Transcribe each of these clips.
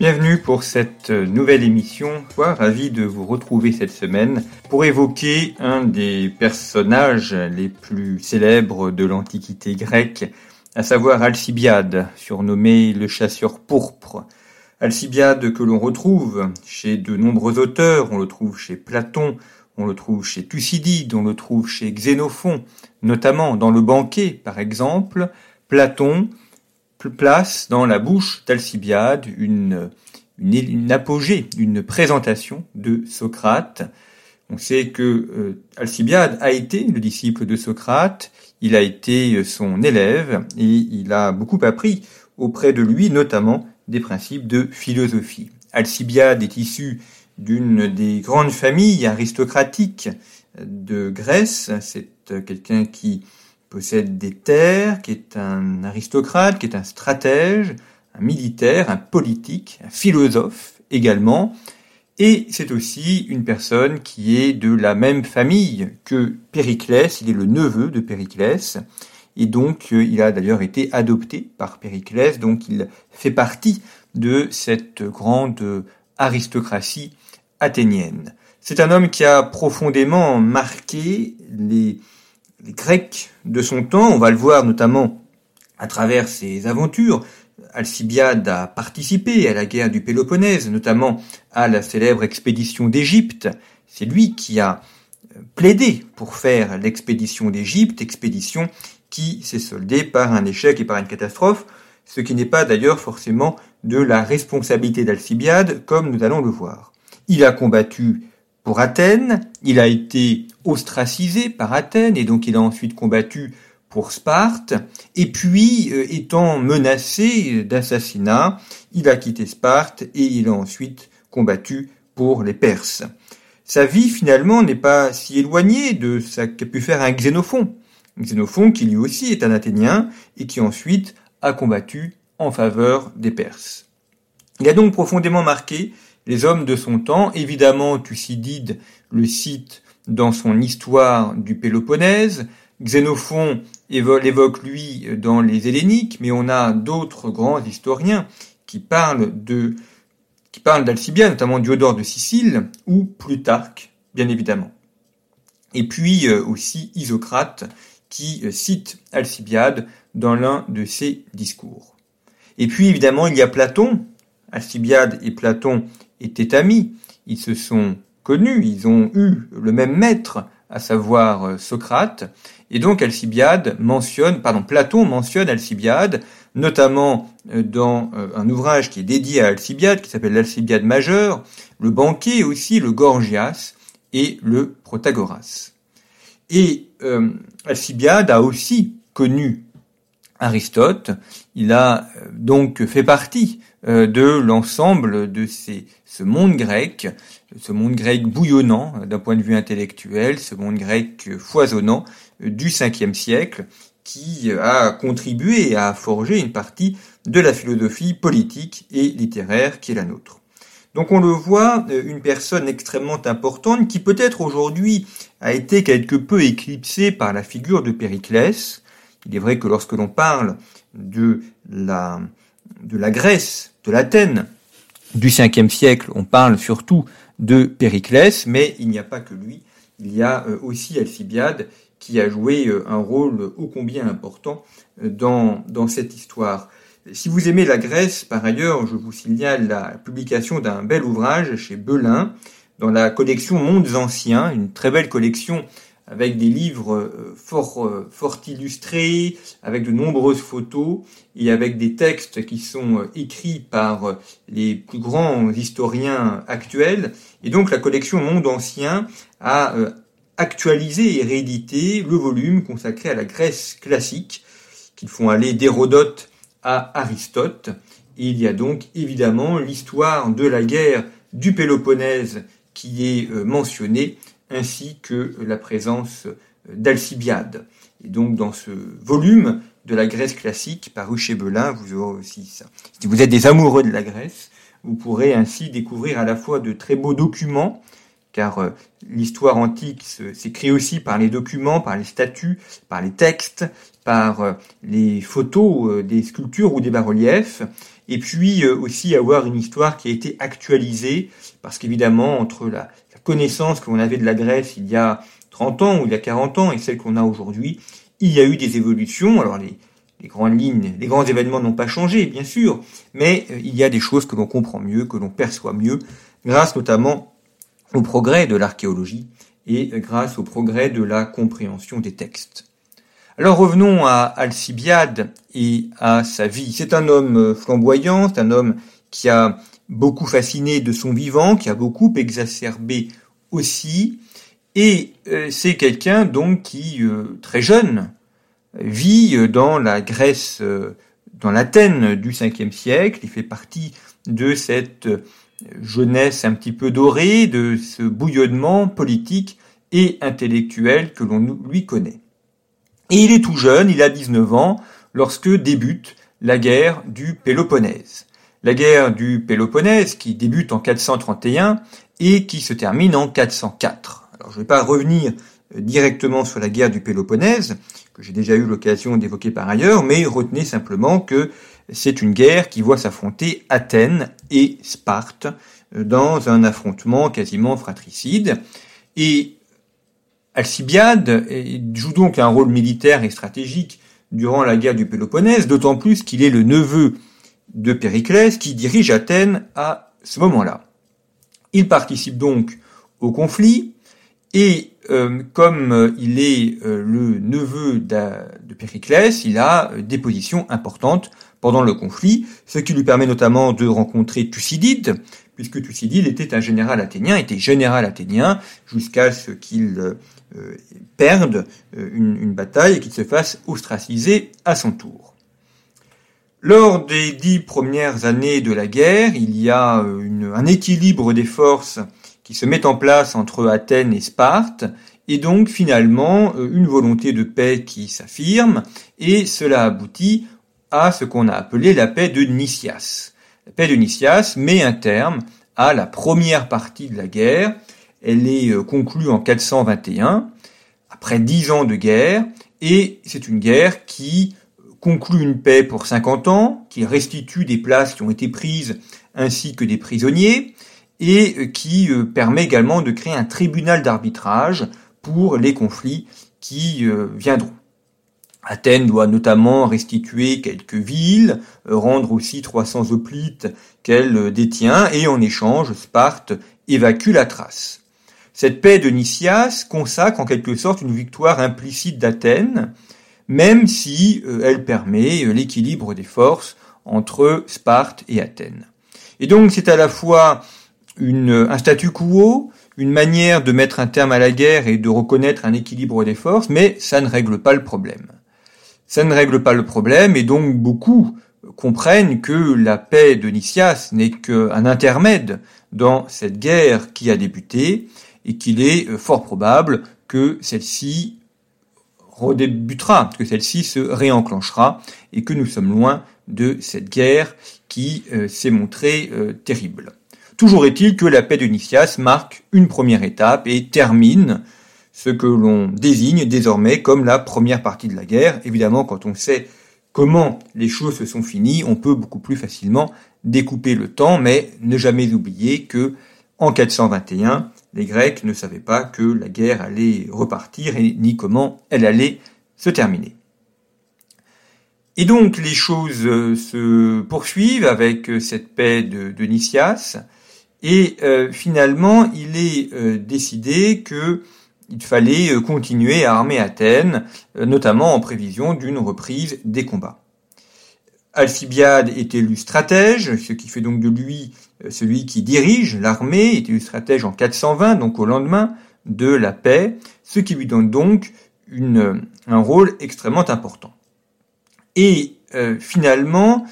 Bienvenue pour cette nouvelle émission. Ravi de vous retrouver cette semaine pour évoquer un des personnages les plus célèbres de l'Antiquité grecque, à savoir Alcibiade, surnommé le chasseur pourpre. Alcibiade que l'on retrouve chez de nombreux auteurs, on le trouve chez Platon, on le trouve chez Thucydide, on le trouve chez Xénophon, notamment dans le banquet par exemple, Platon place dans la bouche d'Alcibiade une, une, apogée, une présentation de Socrate. On sait que euh, Alcibiade a été le disciple de Socrate, il a été son élève et il a beaucoup appris auprès de lui, notamment des principes de philosophie. Alcibiade est issu d'une des grandes familles aristocratiques de Grèce. C'est quelqu'un qui possède des terres, qui est un aristocrate, qui est un stratège, un militaire, un politique, un philosophe également. Et c'est aussi une personne qui est de la même famille que Périclès, il est le neveu de Périclès, et donc euh, il a d'ailleurs été adopté par Périclès, donc il fait partie de cette grande aristocratie athénienne. C'est un homme qui a profondément marqué les les Grecs de son temps, on va le voir notamment à travers ses aventures. Alcibiade a participé à la guerre du Péloponnèse, notamment à la célèbre expédition d'Égypte. C'est lui qui a euh, plaidé pour faire l'expédition d'Égypte, expédition qui s'est soldée par un échec et par une catastrophe, ce qui n'est pas d'ailleurs forcément de la responsabilité d'Alcibiade, comme nous allons le voir. Il a combattu pour Athènes, il a été ostracisé par Athènes et donc il a ensuite combattu pour Sparte, et puis, euh, étant menacé d'assassinat, il a quitté Sparte et il a ensuite combattu pour les Perses. Sa vie, finalement, n'est pas si éloignée de ce qu'a pu faire un Xénophon. Xénophon qui lui aussi est un Athénien et qui ensuite a combattu en faveur des Perses. Il a donc profondément marqué les hommes de son temps. Évidemment, Thucydide le cite dans son histoire du Péloponnèse. Xénophon l'évoque lui dans les Helléniques, mais on a d'autres grands historiens qui parlent qui parlent d'Alcibiade, notamment Diodore de Sicile ou Plutarque, bien évidemment. Et puis euh, aussi Isocrate qui euh, cite Alcibiade dans l'un de ses discours. Et puis évidemment il y a Platon. Alcibiade et Platon étaient amis, ils se sont connus, ils ont eu le même maître, à savoir euh, Socrate, et donc Alcibiade mentionne, pardon, Platon mentionne Alcibiade, notamment euh, dans euh, un ouvrage qui est dédié à Alcibiade, qui s'appelle l'Alcibiade majeur, le banquet aussi, le Gorgias et le Protagoras. Et Alcibiade a aussi connu Aristote, il a donc fait partie de l'ensemble de ces ce monde grec, ce monde grec bouillonnant euh, d'un point de vue intellectuel, ce monde grec foisonnant euh, du 5 siècle, qui euh, a contribué à forger une partie de la philosophie politique et littéraire qui est la nôtre. Donc on le voit, une personne extrêmement importante qui peut-être aujourd'hui a été quelque peu éclipsée par la figure de Périclès. Il est vrai que lorsque l'on parle de la, de la Grèce, de l'Athènes, du 5 siècle, on parle surtout de Périclès, mais il n'y a pas que lui, il y a euh, aussi Alcibiade qui a joué euh, un rôle ô combien important euh, dans, dans cette histoire. Si vous aimez la Grèce, par ailleurs, je vous signale la publication d'un bel ouvrage chez Belin, dans la collection Mondes Anciens, une très belle collection avec des livres euh, fort, euh, fort illustrés, avec de nombreuses photos et avec des textes qui sont euh, écrits par les plus grands historiens actuels. Et donc la collection Monde Ancien a actualisé et réédité le volume consacré à la Grèce classique, qu'ils font aller d'Hérodote à Aristote. Il y a donc évidemment l'histoire de la guerre du Péloponnèse qui est mentionnée, ainsi que la présence d'Alcibiade. Et donc dans ce volume de la Grèce classique paru chez Belin, vous aurez aussi ça. Si vous êtes des amoureux de la Grèce, vous pourrez ainsi découvrir à la fois de très beaux documents, car euh, l'histoire antique s'écrit aussi par les documents, par les statues, par les textes, par euh, les photos euh, des sculptures ou des bas-reliefs, et puis aussi avoir une histoire qui a été actualisée, parce qu'évidemment, entre la, la connaissance que l'on avait de la Grèce il y a 30 ans ou il y a 40 ans et celle qu'on a aujourd'hui, il y a eu des évolutions. Alors les, les grandes lignes, les grands événements n'ont pas changé, bien sûr, mais euh, il y a des choses que l'on comprend mieux, que l'on perçoit mieux, grâce notamment au progrès de l'archéologie et grâce au progrès de la compréhension des textes. Alors revenons à Alcibiade et à sa vie. C'est un homme euh, flamboyant, c'est un homme qui a beaucoup fasciné de son vivant, qui a beaucoup exacerbé aussi, et euh, c'est quelqu'un donc qui, très jeune, vit euh, dans la Grèce, euh, dans l'Athènes du 5e siècle. Il fait partie de cette euh, jeunesse un petit peu dorée, de ce bouillonnement politique et intellectuel que l'on lui connaît. Et il est tout jeune, il a 19 ans, lorsque débute la guerre du Péloponnèse. La guerre du Péloponnèse qui débute en 431 et qui se termine en 404. Alors je ne vais pas revenir directement sur la guerre du Péloponnèse, que j'ai déjà eu l'occasion d'évoquer par ailleurs, mais retenez simplement que c'est une guerre qui voit s'affronter Athènes et Sparte euh, dans un affrontement quasiment fratricide. Et Alcibiade joue donc un rôle militaire et stratégique durant la guerre du Péloponnèse, d'autant plus qu'il est le neveu de Périclès qui dirige Athènes à ce moment-là. Il participe donc au conflit et euh, comme euh, il est euh, le neveu de Périclès, il a des positions importantes pendant le conflit, ce qui lui permet notamment de rencontrer Thucydide, puisque Thucydide était un général athénien, était général athénien, jusqu'à ce qu'il perde une, bataille et qu'il se fasse ostraciser à son tour. Lors des dix premières années de la guerre, il y a un équilibre des forces qui se met en place entre Athènes et Sparte, et donc finalement euh, une volonté de paix qui s'affirme, et cela aboutit à ce qu'on a appelé la paix de Nicias. La paix de Nicias met un terme à la première partie de la guerre. Elle est euh, conclue en 421, après dix ans de guerre, et c'est une guerre qui conclut une paix pour 50 ans, qui restitue des places qui ont été prises ainsi que des prisonniers, et euh, qui euh, permet également de créer un tribunal d'arbitrage pour les conflits qui euh, viendront. Athènes doit notamment restituer quelques villes, rendre aussi 300 hoplites qu'elle détient, et en échange, Sparte évacue la trace. Cette paix de Nicias consacre en quelque sorte une victoire implicite d'Athènes, même si elle permet l'équilibre des forces entre Sparte et Athènes. Et donc c'est à la fois un statu quo, une manière de mettre un terme à la guerre et de reconnaître un équilibre des forces, mais ça ne règle pas le problème. Ça ne règle pas le problème et donc beaucoup comprennent que la paix de Nicias n'est qu'un intermède dans cette guerre qui a débuté et qu'il est fort probable que celle-ci redébutera, que celle-ci se réenclenchera et que nous sommes loin de cette guerre qui euh, s'est montrée euh, terrible. Toujours est-il que la paix de Nicias marque une première étape et termine ce que l'on désigne désormais comme la première partie de la guerre. Évidemment, quand on sait comment les choses se sont finies, on peut beaucoup plus facilement découper le temps, mais ne jamais oublier que en 421, les Grecs ne savaient pas que la guerre allait repartir et ni comment elle allait se terminer. Et donc les choses se poursuivent avec cette paix de, Nicias. Et euh, finalement, il est euh, décidé que il fallait euh, continuer à armer Athènes, notamment en prévision d'une reprise des combats. Alcibiade est élu stratège, ce qui fait donc de lui celui qui dirige l'armée, est élu stratège en 420, donc au lendemain de la paix, ce qui lui donne donc une, un rôle extrêmement important. Et euh, finalement,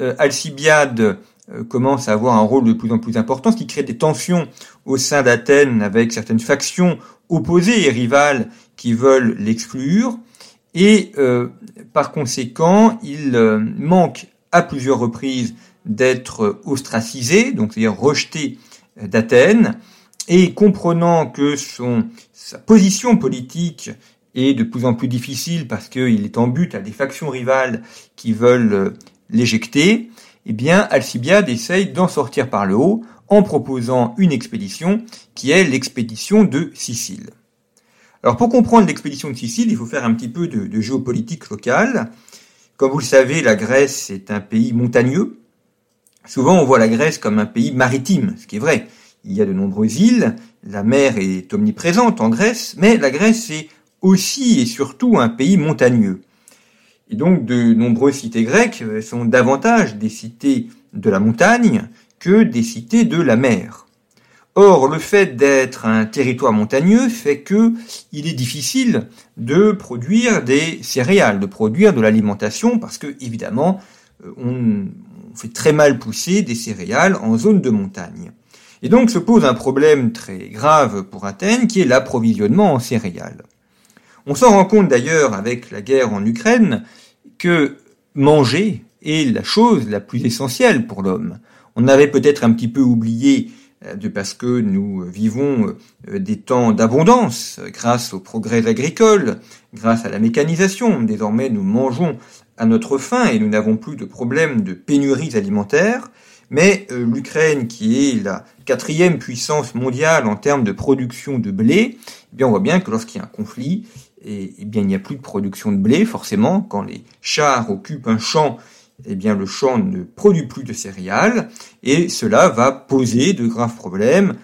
euh, Alcibiade euh, commence à avoir un rôle de plus en plus important, ce qui crée des tensions au sein d'Athènes avec certaines factions opposées et rivales qui veulent l'exclure. Et par conséquent, il manque à plusieurs reprises d'être ostracisé, donc c'est-à-dire rejeté d'Athènes, et comprenant que son, sa position politique est de plus en plus difficile parce qu'il est en but à des factions rivales qui veulent euh, l'éjecter, eh bien Alcibiade essaye d'en sortir par le haut en proposant une expédition qui est l'expédition de Sicile. Alors pour comprendre l'expédition de Sicile, il faut faire un petit peu de, géopolitique locale. Comme vous le savez, la Grèce est un pays montagneux. Souvent on voit la Grèce comme un pays maritime, ce qui est vrai. Il y a de nombreuses îles, la mer est omniprésente en Grèce, mais la Grèce est aussi et surtout un pays montagneux. Et donc de nombreuses cités grecques sont davantage des cités de la montagne que des cités de la mer. Or, le fait d'être un territoire montagneux fait que il est difficile de produire des céréales, de produire de l'alimentation, parce que évidemment, euh, on fait très mal pousser des céréales en zone de montagne. Et donc se pose un problème très grave pour Athènes, qui est l'approvisionnement en céréales. On s'en rend compte d'ailleurs avec la guerre en Ukraine que manger est la chose la plus essentielle pour l'homme. On avait peut-être un petit peu oublié de parce que nous vivons euh, des temps d'abondance grâce aux progrès agricoles, grâce à la mécanisation. Désormais, nous mangeons à notre faim et nous n'avons plus de problème de pénuries alimentaires. Mais euh, l'Ukraine, qui est la quatrième puissance mondiale en termes de production de blé, eh bien on voit bien que lorsqu'il y a un conflit, eh bien, il n'y a plus de production de blé, forcément. Quand les chars occupent un champ, eh bien, le champ ne produit plus de céréales, et cela va poser de graves problèmes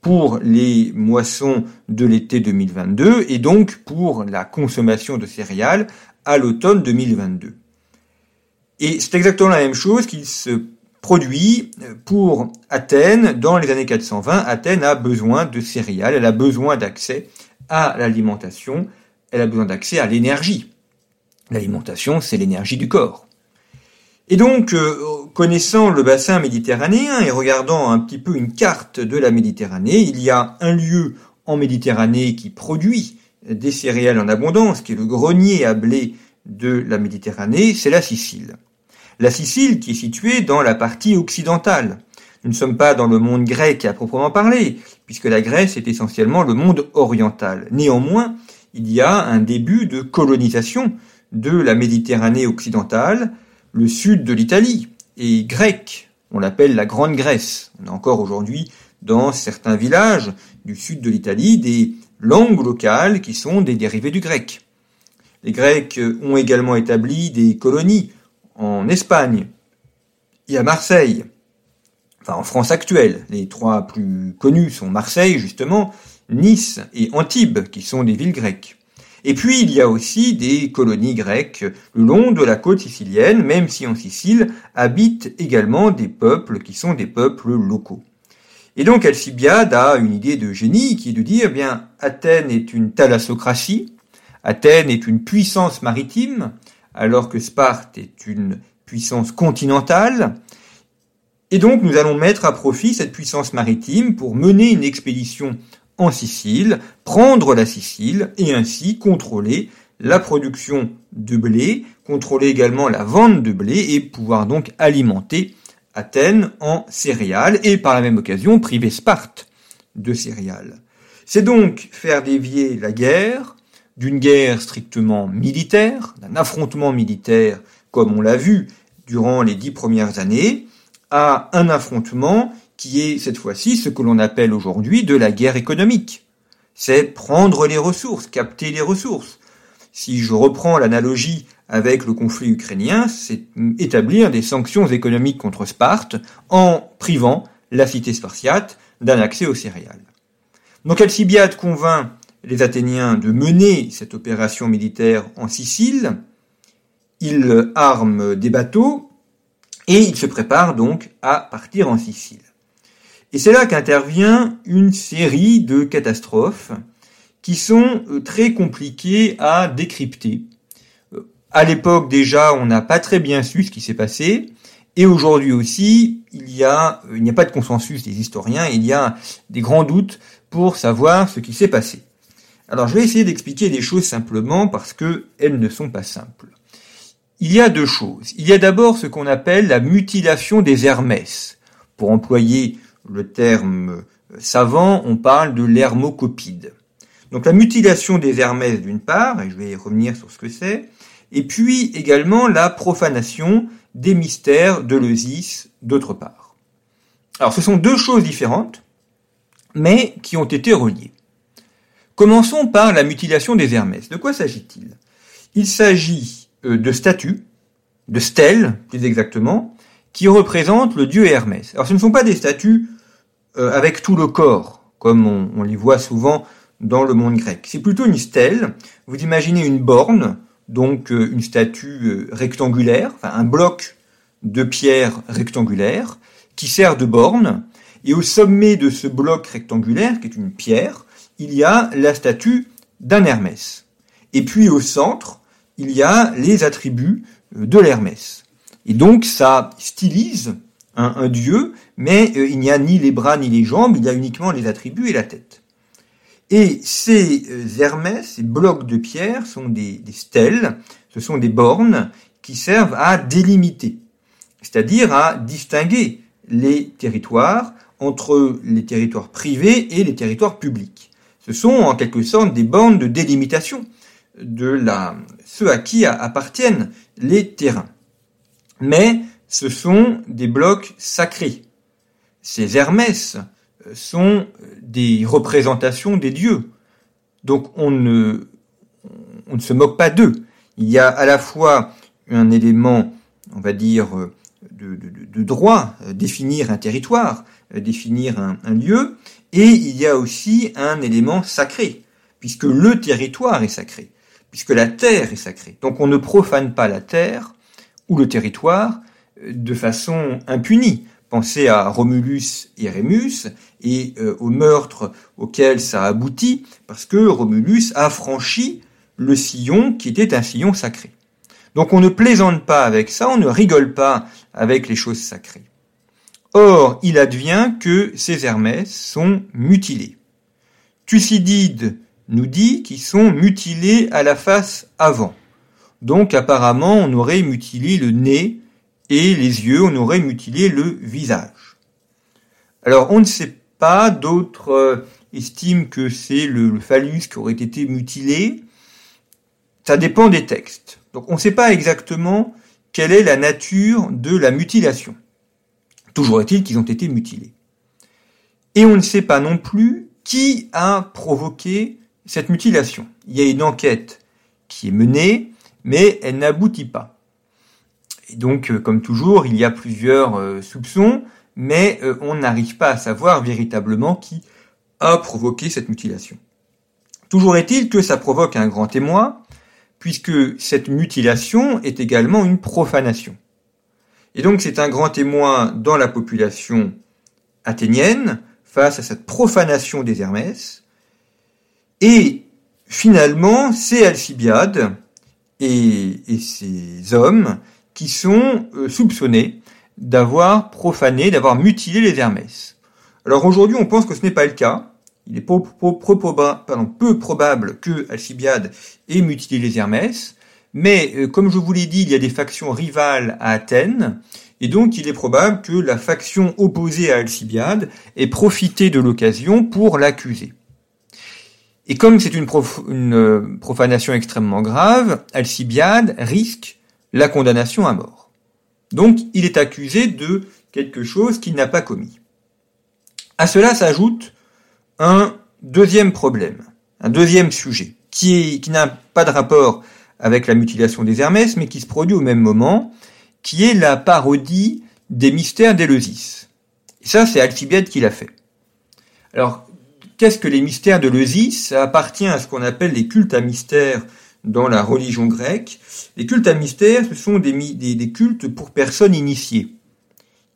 pour les moissons de l'été 2022, et donc pour la consommation de céréales à l'automne 2022. Et c'est exactement la même chose qui se produit pour Athènes dans les années 420. Athènes a besoin de céréales, elle a besoin d'accès à l'alimentation elle a besoin d'accès à l'énergie. L'alimentation, c'est l'énergie du corps. Et donc, euh, connaissant le bassin méditerranéen et regardant un petit peu une carte de la Méditerranée, il y a un lieu en Méditerranée qui produit des céréales en abondance, qui est le grenier à blé de la Méditerranée, c'est la Sicile. La Sicile qui est située dans la partie occidentale. Nous ne sommes pas dans le monde grec à proprement parler, puisque la Grèce est essentiellement le monde oriental. Néanmoins, il y a un début de colonisation de la Méditerranée occidentale, le sud de l'Italie, et grec, on l'appelle la Grande Grèce. On a encore aujourd'hui dans certains villages du sud de l'Italie des langues locales qui sont des dérivés du grec. Les Grecs ont également établi des colonies en Espagne et à Marseille, enfin en France actuelle. Les trois plus connus sont Marseille justement, Nice et Antibes, qui sont des villes grecques. Et puis il y a aussi des colonies grecques le long de la côte sicilienne, même si en Sicile habitent également des peuples qui sont des peuples locaux. Et donc Alcibiade a une idée de génie qui est de dire, eh bien, Athènes est une thalassocratie, Athènes est une puissance maritime, alors que Sparte est une puissance continentale, et donc nous allons mettre à profit cette puissance maritime pour mener une expédition en Sicile, prendre la Sicile et ainsi contrôler la production de blé, contrôler également la vente de blé et pouvoir donc alimenter Athènes en céréales et par la même occasion priver Sparte de céréales. C'est donc faire dévier la guerre d'une guerre strictement militaire, d'un affrontement militaire comme on l'a vu durant les dix premières années, à un affrontement qui est cette fois-ci ce que l'on appelle aujourd'hui de la guerre économique. C'est prendre les ressources, capter les ressources. Si je reprends l'analogie avec le conflit ukrainien, c'est établir des sanctions économiques contre Sparte en privant la cité spartiate d'un accès aux céréales. Donc Alcibiade convainc les Athéniens de mener cette opération militaire en Sicile, il arme des bateaux et il se prépare donc à partir en Sicile. Et c'est là qu'intervient une série de catastrophes qui sont euh, très compliquées à décrypter. Euh, à l'époque déjà, on n'a pas très bien su ce qui s'est passé, et aujourd'hui aussi, il y a, euh, il n'y a pas de consensus des historiens, il y a des grands doutes pour savoir ce qui s'est passé. Alors je vais essayer d'expliquer les choses simplement parce que elles ne sont pas simples. Il y a deux choses. Il y a d'abord ce qu'on appelle la mutilation des Hermès. Pour employer le terme euh, savant, on parle de l'hermocopide. Donc la mutilation des Hermès d'une part, et je vais revenir sur ce que c'est, et puis également la profanation des mystères de l'Eusis d'autre part. Alors ce sont deux choses différentes, mais qui ont été reliées. Commençons par la mutilation des Hermès. De quoi s'agit-il? Il s'agit euh, de statues, de stèles plus exactement, qui représentent le dieu Hermès. Alors ce ne sont pas des statues euh, avec tout le corps, comme on, les voit souvent dans le monde grec. C'est plutôt une stèle. Vous imaginez une borne, donc euh, une statue rectangulaire, enfin un bloc de pierre rectangulaire qui sert de borne. Et au sommet de ce bloc rectangulaire, qui est une pierre, il y a la statue d'un Hermès. Et puis au centre, il y a les attributs euh, de l'Hermès. Et donc ça stylise un, dieu, mais euh, il n'y a ni les bras ni les jambes, il y a uniquement les attributs et la tête. Et ces euh, Hermès, ces blocs de pierre, sont des, des stèles, ce sont des bornes qui servent à délimiter, c'est-à-dire à distinguer les territoires entre les territoires privés et les territoires publics. Ce sont en quelque sorte des bornes de délimitation de la, ceux à qui appartiennent les terrains. Mais ce sont des blocs sacrés. Ces Hermès sont des représentations des dieux. Donc on ne, se moque pas d'eux. Il y a à la fois un élément, on va dire, de, de, droit, définir un territoire, définir un lieu, et il y a aussi un élément sacré, puisque le territoire est sacré, puisque la terre est sacrée. Donc on ne profane pas la terre le territoire euh, de façon impunie. Pensez à Romulus et Rémus et euh, au meurtre auquel ça aboutit, parce que Romulus a franchi le sillon qui était un sillon sacré. Donc on ne plaisante pas avec ça, on ne rigole pas avec les choses sacrées. Or, il advient que ces Hermès sont mutilés. Thucydide nous dit qu'ils sont mutilés à la face avant. Donc apparemment, on aurait mutilé le nez et les yeux, on aurait mutilé le visage. Alors on ne sait pas, d'autres euh, estiment que c'est le, phallus qui aurait été mutilé. Ça dépend des textes. Donc on ne sait pas exactement quelle est la nature de la mutilation. Toujours est-il qu'ils ont été mutilés. Et on ne sait pas non plus qui a provoqué cette mutilation. Il y a une enquête qui est menée, mais elle n'aboutit pas. Et donc, euh, comme toujours, il y a plusieurs euh, soupçons, mais euh, on n'arrive pas à savoir véritablement qui a provoqué cette mutilation. Toujours est-il que ça provoque un grand témoin, puisque cette mutilation est également une profanation. Et donc c'est un grand témoin dans la population athénienne face à cette profanation des Hermès. Et finalement, c'est Alcibiade et, et ses hommes qui sont euh, soupçonnés d'avoir profané, d'avoir mutilé les Hermès. Alors aujourd'hui, on pense que ce n'est pas le cas. Il est peu, peu probable que Alcibiade ait mutilé les Hermès. Mais euh, comme je vous l'ai dit, il y a des factions rivales à Athènes, et donc il est probable que la faction opposée à Alcibiade ait profité de l'occasion pour l'accuser. Et comme c'est une, euh, profanation extrêmement grave, Alcibiade risque la condamnation à mort. Donc il est accusé de quelque chose qu'il n'a pas commis. À cela s'ajoute un deuxième problème, un deuxième sujet, qui, qui n'a pas de rapport avec la mutilation des Hermès, mais qui se produit au même moment, qui est la parodie des mystères d'Éleusis. Et ça, c'est Alcibiade qui l'a fait. Alors, qu'est-ce que les mystères de Ça appartient à ce qu'on appelle les cultes à mystères dans la religion grecque. Les cultes à mystères, ce sont des, cultes pour personnes initiées.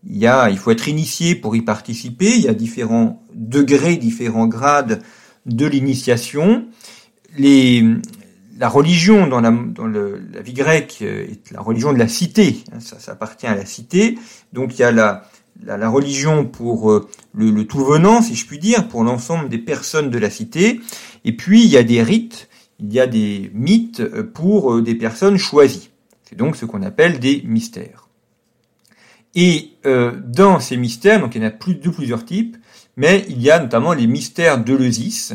il y a, il faut être initié pour y participer. Il y a différents degrés, différents grades de l'initiation. La religion dans la vie grecque est la religion de la cité. Ça, ça appartient à la cité. Donc il y a la, la, religion pour euh, le, tout venant, si je puis dire, pour l'ensemble des personnes de la cité. Et puis il y a des rites, il y a des mythes pour euh, des personnes choisies. C'est donc ce qu'on appelle des mystères. Et euh, dans ces mystères, donc il y en a plus de plusieurs types, mais il y a notamment les mystères de l'Eusis,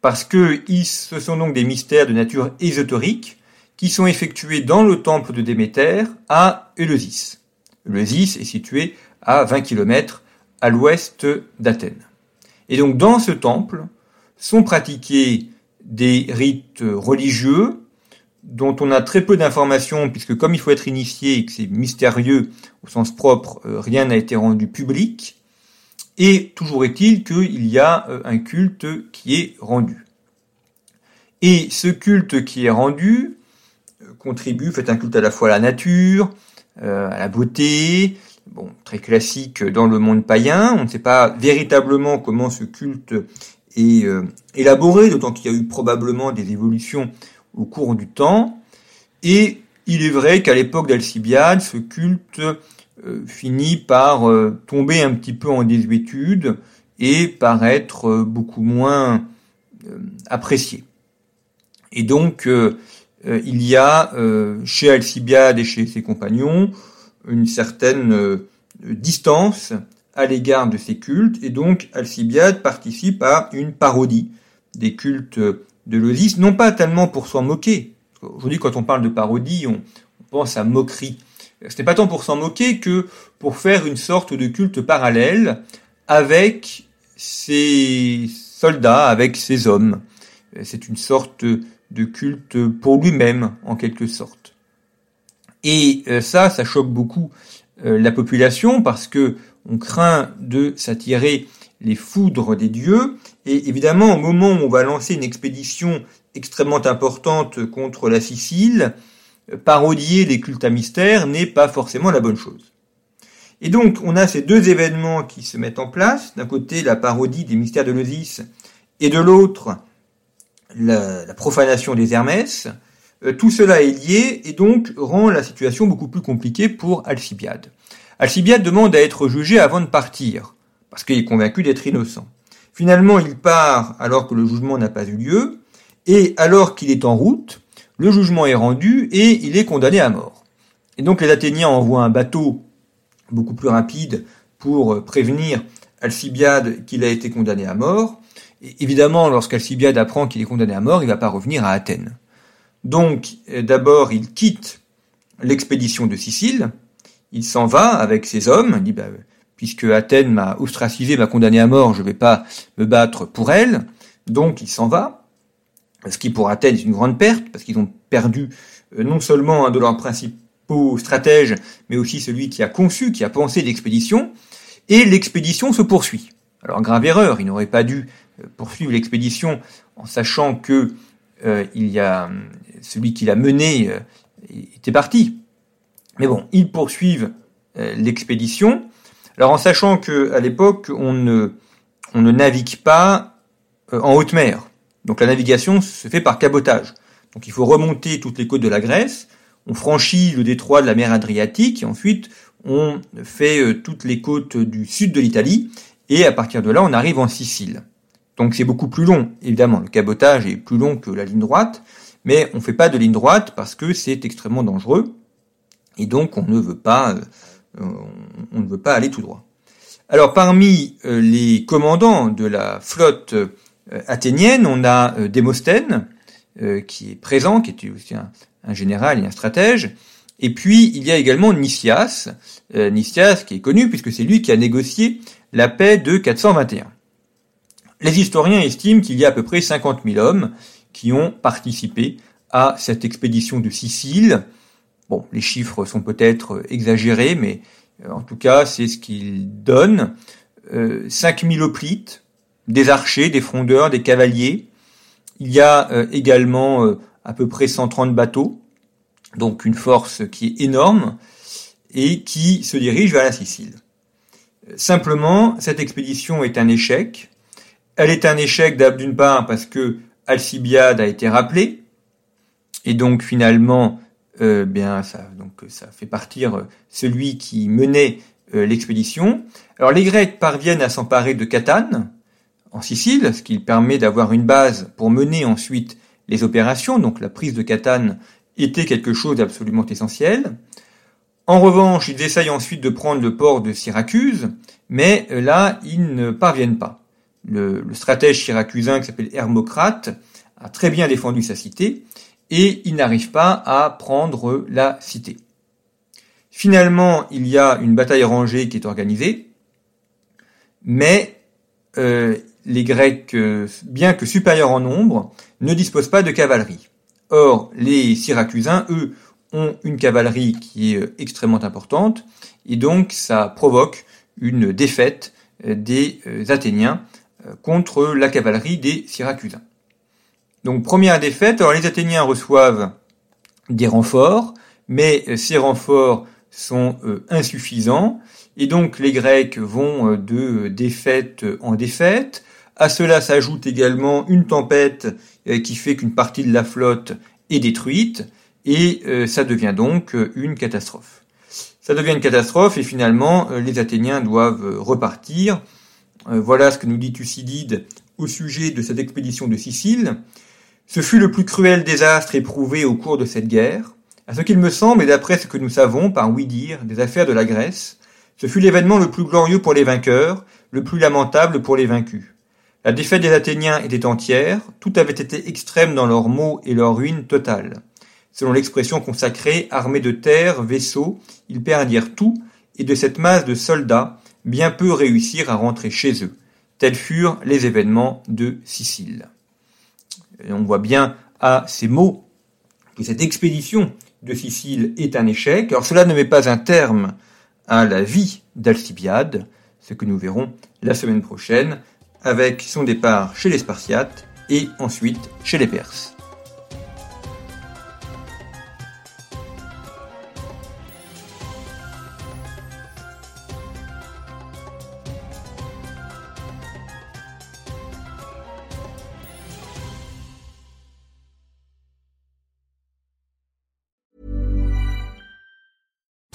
parce que ce sont donc des mystères de nature ésotérique qui sont effectués dans le temple de Déméter à Eleusis. Eleusis est situé à 20 km à l'ouest d'Athènes. Et donc dans ce temple sont pratiqués des rites religieux dont on a très peu d'informations, puisque comme il faut être initié et que c'est mystérieux au sens propre, euh, rien n'a été rendu public. Et toujours est-il qu'il y a euh, un culte qui est rendu. Et ce culte qui est rendu euh, contribue, fait un culte à la fois à la nature, à la beauté, bon, très classique dans le monde païen. On ne sait pas véritablement comment ce culte est élaboré, d'autant qu'il y a eu probablement des évolutions au cours du temps. Et il est vrai qu'à l'époque d'Alcibiade, ce culte euh, finit par euh, tomber un petit peu en désuétude et par être euh, beaucoup moins apprécié. Et donc, il y a chez Alcibiade et chez ses compagnons une certaine distance à l'égard de ces cultes, et donc Alcibiade participe à une parodie des cultes de l'Osis, non pas tellement pour s'en moquer. Aujourd'hui, quand on parle de parodie, on, pense à moquerie. Ce n'est pas tant pour s'en moquer que pour faire une sorte de culte parallèle avec ces soldats, avec ces hommes. C'est une sorte de culte pour lui-même, en quelque sorte. Et euh, ça, ça choque beaucoup euh, la population parce que on craint de s'attirer les foudres des dieux. Et évidemment, au moment où on va lancer une expédition extrêmement importante contre la Sicile, parodier les cultes à mystère n'est pas forcément la bonne chose. Et donc, on a ces deux événements qui se mettent en place. D'un côté, la parodie des mystères de l'Osis, et de l'autre, la, la, profanation des Hermès. Euh, tout cela est lié et donc rend la situation beaucoup plus compliquée pour Alcibiade. Alcibiade demande à être jugé avant de partir parce qu'il est convaincu d'être innocent. Finalement, il part alors que le jugement n'a pas eu lieu, et alors qu'il est en route, le jugement est rendu et il est condamné à mort. Et donc les Athéniens envoient un bateau beaucoup plus rapide pour prévenir Alcibiade qu'il a été condamné à mort. Et évidemment, lorsqu'Alcibiade apprend qu'il est condamné à mort, il ne va pas revenir à Athènes. Donc, d'abord, il quitte l'expédition de Sicile, il s'en va avec ses hommes, il dit, bah, puisque Athènes m'a ostracisé, m'a condamné à mort, je ne vais pas me battre pour elle. Donc il s'en va, ce qui pour Athènes est une grande perte, parce qu'ils ont perdu euh, non seulement un de leurs principaux stratèges, mais aussi celui qui a conçu, qui a pensé l'expédition, et l'expédition se poursuit. Alors grave erreur, il n'aurait pas dû euh, poursuivre l'expédition en sachant que euh, il y a celui qui l'a mené était parti. Mais bon, ils poursuivent l'expédition alors en sachant que à l'époque on ne on ne navigue pas euh, en haute mer. Donc la navigation se fait par cabotage. Donc il faut remonter toutes les côtes de la Grèce, on franchit le détroit de la mer Adriatique ensuite on fait euh, toutes les côtes du sud de l'Italie et à partir de là on arrive en Sicile. Donc c'est beaucoup plus long, évidemment. Le cabotage est plus long que la ligne droite, mais on ne fait pas de ligne droite parce que c'est extrêmement dangereux et donc on ne veut pas euh, euh, on ne veut pas aller tout droit. Alors parmi euh, les commandants de la flotte euh, athénienne, on a Démosthène, qui est présent, qui est aussi un, général et un stratège. Et puis il y a également Nicias, Nicias qui est connu puisque c'est lui qui a négocié la paix de 421. Les historiens estiment qu'il y a à peu près 50 000 hommes qui ont participé à cette expédition de Sicile, Bon, les chiffres sont peut-être exagérés, mais euh, en tout cas, c'est ce qu'ils donnent. Euh, 5000 hoplites, des archers, des frondeurs, des cavaliers. Il y a euh, également euh, à peu près 130 bateaux, donc une force qui est énorme. et qui se dirige vers la Sicile. Simplement, cette expédition est un échec. Elle est un échec d'une part parce que Alcibiade a été rappelé, et donc finalement, euh, bien ça, donc ça fait partir celui qui menait euh, l'expédition. Alors les Grecs parviennent à s'emparer de Catane en Sicile, ce qui permet d'avoir une base pour mener ensuite les opérations. Donc la prise de Catane était quelque chose d'absolument essentiel. En revanche, ils essayent ensuite de prendre le port de Syracuse, mais euh, là, ils ne parviennent pas. Le, stratège syracusain qui s'appelle Hermocrate a très bien défendu sa cité, et il n'arrive pas à prendre la cité. Finalement, il y a une bataille rangée qui est organisée, mais euh, les Grecs, euh, bien que supérieurs en nombre, ne disposent pas de cavalerie. Or, les Syracusains, eux, ont une cavalerie qui est euh, extrêmement importante, et donc ça provoque une défaite des Athéniens contre la cavalerie des Syracusains. Donc première défaite, alors les Athéniens reçoivent des renforts, mais ces renforts sont insuffisants, et donc les Grecs vont de défaite en défaite. À cela s'ajoute également une tempête qui fait qu'une partie de la flotte est détruite, et euh, ça devient donc euh, une catastrophe. Ça devient une catastrophe et finalement euh, les Athéniens doivent repartir. Voilà ce que nous dit Thucydide au sujet de cette expédition de Sicile. Ce fut le plus cruel désastre éprouvé au cours de cette guerre. À ce qu'il me semble, et d'après ce que nous savons par oui dire des affaires de la Grèce, ce fut l'événement le plus glorieux pour les vainqueurs, le plus lamentable pour les vaincus. La défaite des Athéniens était entière, tout avait été extrême dans leurs maux et leur ruine totale. Selon l'expression consacrée, armés de terre, vaisseaux, ils perdirent tout, et de cette masse de soldats, bien peu réussirent à rentrer chez eux. Tels furent les événements de Sicile. on voit bien à ces mots que cette expédition de Sicile est un échec. Alors cela ne met pas un terme à la vie d'Alcibiade, ce que nous verrons la semaine prochaine, avec son départ chez les Spartiates et ensuite chez les Perses.